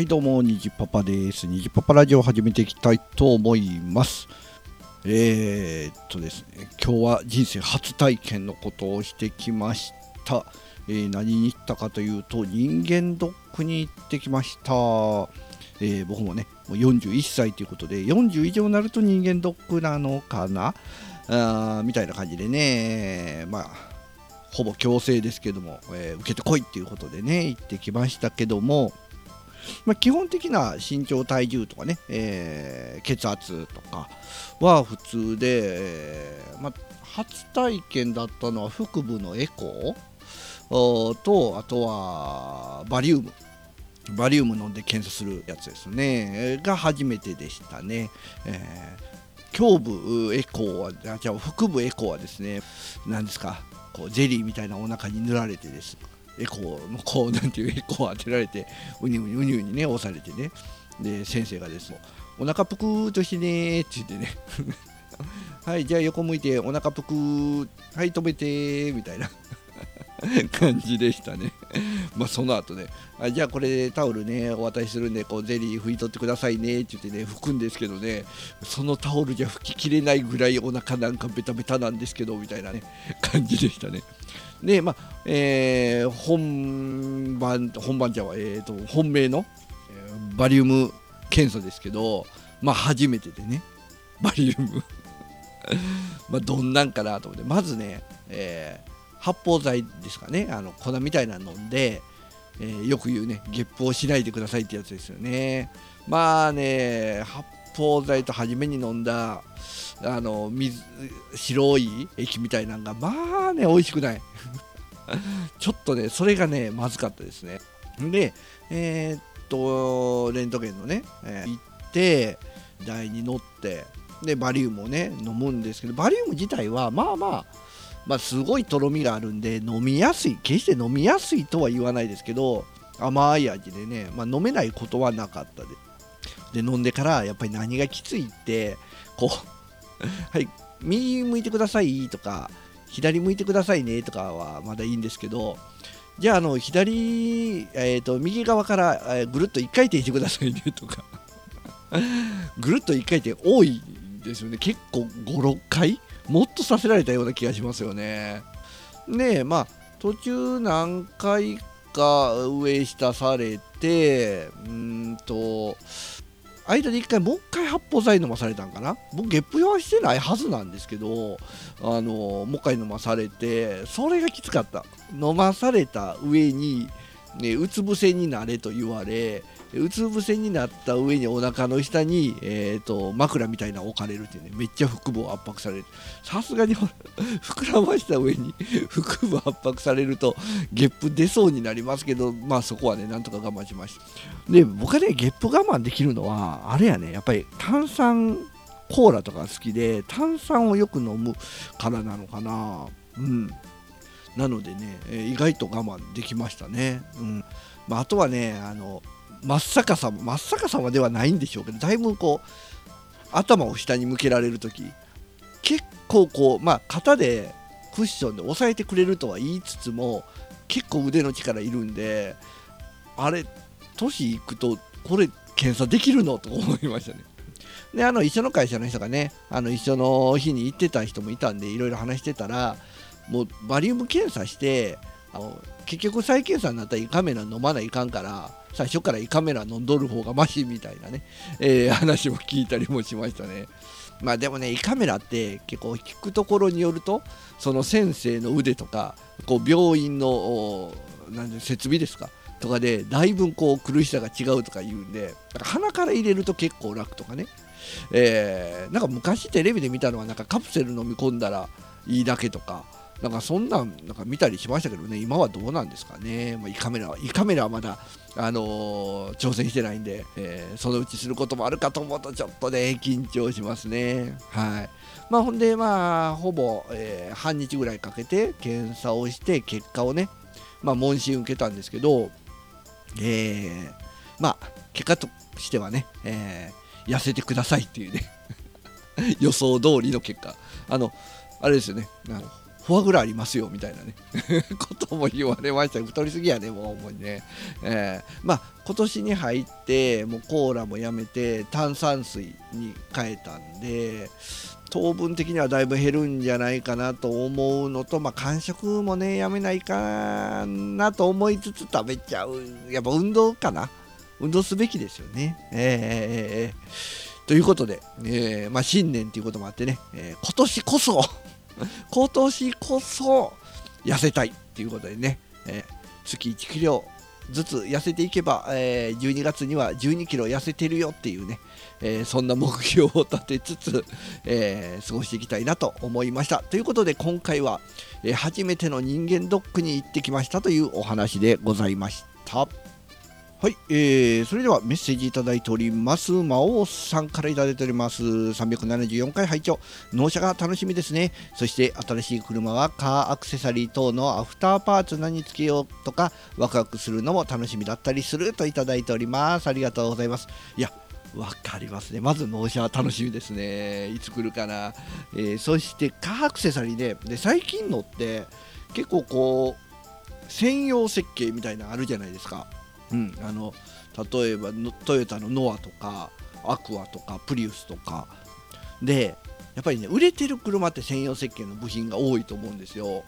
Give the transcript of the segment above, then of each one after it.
はいどうもにじパパです。にじパパラジオを始めていきたいと思います。えー、っとですね今日は人生初体験のことをしてきました、えー、何に行ったかというと人間ドックに行ってきました。えー、僕もねもう41歳ということで40以上になると人間ドックなのかな？あみたいな感じでね。まあほぼ強制ですけども、えー、受けてこいっていうことでね行ってきましたけども。まあ、基本的な身長体重とかね、えー、血圧とかは普通で、えー、まあ、初体験だったのは腹部のエコーとあとはバリウム。バリウム飲んで検査するやつですね。が初めてでしたね、えー、胸部エコーはじゃあ腹部エコーはですね何ですかこうゼリーみたいなお腹に塗られてです。エコーのこうなんていうエコー当てられてうにうにうにうにね押されてね。で先生がですお腹ぷくーとしてねって言ってね。はいじゃあ横向いてお腹ぷくーはい止めてみたいな 感じでしたね。まあその後ねあじゃあこれタオルねお渡しするんでこうゼリー拭い取ってくださいねって言ってね拭くんですけどねそのタオルじゃ拭ききれないぐらいお腹なんかベタベタなんですけどみたいなね感じでしたね。でまあえー、本番本番じゃは、えーと、本命の、え、バリウム検査ですけどまあ初めてでねバリウム。まあどんなんかなと思ってまずね、えー発泡剤ですかね。あの粉みたいなの飲んで、えー、よく言うねゲップをしないでくださいってやつですよね。まあね発泡剤と初めに飲んだあの水白い液みたいなのがまあね美味しくない。ちょっとねそれがねまずかったですね。でえー、っとレントゲンのね、えー、行って台に乗ってでバリウムをね飲むんですけどバリウム自体はまあまあまあ、すごいとろみがあるんで飲みやすい決して飲みやすいとは言わないですけど甘い味でね、まあ、飲めないことはなかったで。で飲んでからやっぱり何がきついってこう はい右向いてくださいとか左向いてくださいねとかはまだいいんですけどじゃああの左、えーと、右側から、え、ぐるっと1回転してくださいねとか。ぐるっと1回転多いですよね。結構56回もっとさせられたような気がしますよね。でまあ途中何回か上下されてうんと間で1回もう1回発泡剤飲まされたんかな？僕ゲップ用はしてないはずなんですけどあのもう1回飲まされてそれがきつかった飲まされた上に、ね、うつ伏せになれと言われうつ伏せになった上にお腹の下に、えーと、枕みたいなの置かれるっていうねめっちゃ腹部を圧迫される。さすがに 膨らました上に 腹部圧迫されるとゲップ出そうになりますけどまあそこはねなんとか我慢しました。で僕はねゲップ我慢できるのはあれやねやっぱり炭酸コーラとか好きで炭酸をよく飲むからなのかな。うん。なのでね、え意外と我慢できましたね、うんまあ、あとはねあの真っ逆さま真っ逆さまではないんでしょうけどだいぶこう頭を下に向けられる時結構こうまあ肩でクッションで押さえてくれるとは言いつつも結構腕の力いるんであれ年いくとこれ検査できるのと思いましたね。であの一緒の会社の人がねあの一緒の日に行ってた人もいたんでいろいろ話してたらもうバリウム検査してあの結局再検査になったら胃カメラ飲まないかんから最初から胃カメラ飲んどる方がマシみたいなね、えー、話も聞いたりもしましたね。まあでもね胃カメラって結構聞くところによるとその先生の腕とかこう病院のなんで設備ですかとかでだいぶこう苦しさが違うとか言うんで鼻から入れると結構楽とかね、えー、なんか昔テレビで見たのはなんかカプセル飲み込んだらいいだけとかなんかそんなんなんか見たりしましたけどね、今はどうなんですかね、まあ、胃カメラは、胃カメラはまだ、あのー、挑戦してないんで、えー、そのうちすることもあるかと思うと、ちょっとね、緊張しますね。はい。まあ、ほんで、まあ、ほぼ、えー、半日ぐらいかけて検査をして、結果をね、まあ、問診受けたんですけど、え、まあ、結果としてはね、え、痩せてくださいっていうね 予想通りの結果。あの、あれですよね、フォアグラありますよみたいなね。ことも言われました。太りすぎやねもう思いね、えー、まあ今年に入ってもうコーラもやめて炭酸水に変えたんで糖分的にはだいぶ減るんじゃないかなと思うのと、まあ、間食もねやめないかなと思いつつ食べちゃう。やっぱ運動かな。運動すべきですよね。えー、えー、ということで、えーまあ、新年ということもあってね、えー、今年こそ今年こそ痩せたいということでね、えー、月1キロずつ痩せていけば、えー、12月には12キロ痩せてるよっていうね、えー、そんな目標を立てつつ、えー、過ごしていきたいなと思いました。ということで今回は、え初めての人間ドックに行ってきましたというお話でございました。はい、えー、それではメッセージいただいております魔王さんからいただいております374回拝聴納車が楽しみですねそして新しい車はカーアクセサリー等のアフターパーツ何つけようとかワクワクするのも楽しみだったりするといただいておりますありがとうございますいやわかりますね。まず納車は楽しみですね。いつ来るかな。えー、そしてカーアクセサリーでで最近のって結構こう専用設計みたいなのあるじゃないですか。うん、あの例えばトヨタのノアとかアクアとかプリウスとかでやっぱりね売れてる車って専用設計の部品が多いと思うんですよ。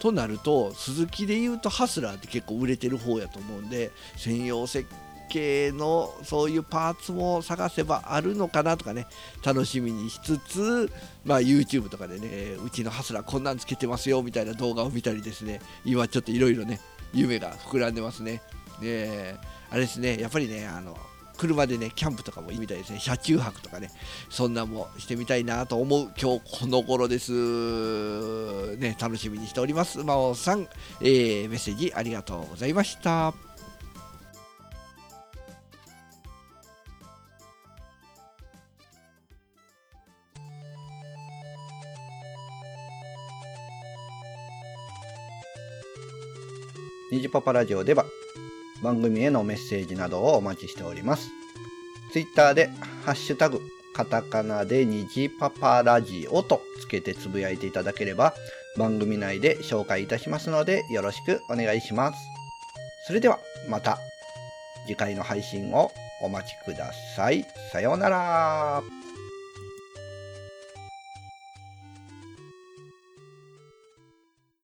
となると鈴木でいうとハスラーって結構売れてる方やと思うんで専用設計のそういうパーツも探せばあるのかなとかね楽しみにしつつ、まあ、YouTube とかでねうちのハスラーこんなんつけてますよみたいな動画を見たりですね今ちょっといろいろね夢が膨らんでますね。であれですねやっぱりねあの車でねキャンプとかもいいみたいですね。車中泊とかねそんなもしてみたいなと思う今日この頃です。ね楽しみにしております。真央さん、えー、メッセージありがとうございました。虹パパラジオでは番組へのメッセージなどをお待ちしております。ツイッターで、ハッシュタグ、カタカナで虹パパラジオとつけてつぶやいていただければ、番組内で紹介いたしますので、よろしくお願いします。それでは、また次回の配信をお待ちください。さようなら。